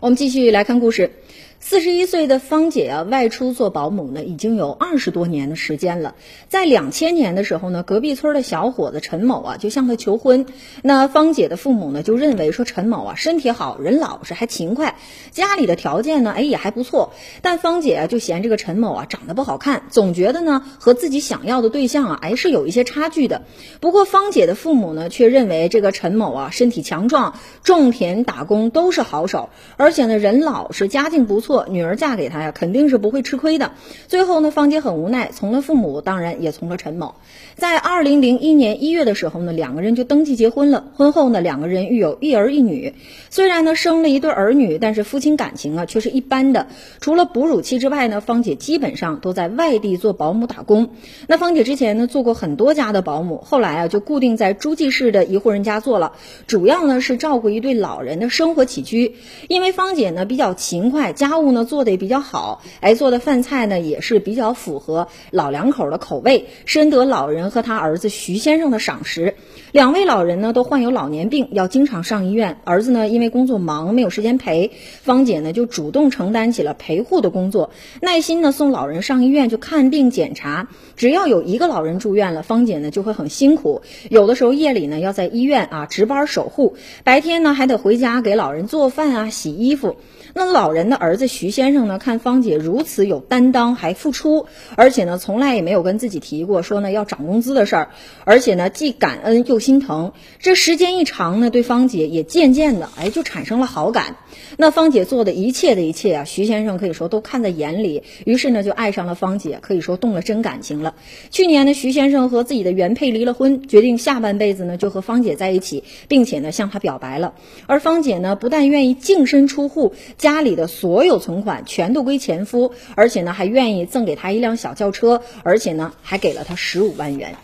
我们继续来看故事。四十一岁的芳姐啊，外出做保姆呢，已经有二十多年的时间了。在两千年的时候呢，隔壁村的小伙子陈某啊，就向她求婚。那芳姐的父母呢，就认为说陈某啊，身体好，人老实，还勤快，家里的条件呢，哎也还不错。但芳姐啊，就嫌这个陈某啊，长得不好看，总觉得呢，和自己想要的对象啊，哎是有一些差距的。不过芳姐的父母呢，却认为这个陈某啊，身体强壮，种田打工都是好手，而且呢，人老实，家境不错。女儿嫁给他呀，肯定是不会吃亏的。最后呢，芳姐很无奈，从了父母，当然也从了陈某。在二零零一年一月的时候呢，两个人就登记结婚了。婚后呢，两个人育有一儿一女。虽然呢生了一对儿女，但是夫妻感情啊却是一般的。除了哺乳期之外呢，芳姐基本上都在外地做保姆打工。那芳姐之前呢做过很多家的保姆，后来啊就固定在诸暨市的一户人家做了，主要呢是照顾一对老人的生活起居。因为芳姐呢比较勤快，家务呢做的也比较好，哎，做的饭菜呢也是比较符合老两口的口味，深得老人和他儿子徐先生的赏识。两位老人呢都患有老年病，要经常上医院。儿子呢因为工作忙没有时间陪，芳姐呢就主动承担起了陪护的工作，耐心呢送老人上医院去看病检查。只要有一个老人住院了，芳姐呢就会很辛苦，有的时候夜里呢要在医院啊值班守护，白天呢还得回家给老人做饭啊洗衣服。那老人的儿子徐先生呢，看芳姐如此有担当，还付出，而且呢，从来也没有跟自己提过说呢要涨工资的事儿，而且呢，既感恩又心疼。这时间一长呢，对芳姐也渐渐的哎就产生了好感。那芳姐做的一切的一切啊，徐先生可以说都看在眼里，于是呢就爱上了芳姐，可以说动了真感情了。去年呢，徐先生和自己的原配离了婚，决定下半辈子呢就和芳姐在一起，并且呢向她表白了。而芳姐呢，不但愿意净身出户。家里的所有存款全都归前夫，而且呢还愿意赠给他一辆小轿车，而且呢还给了他十五万元。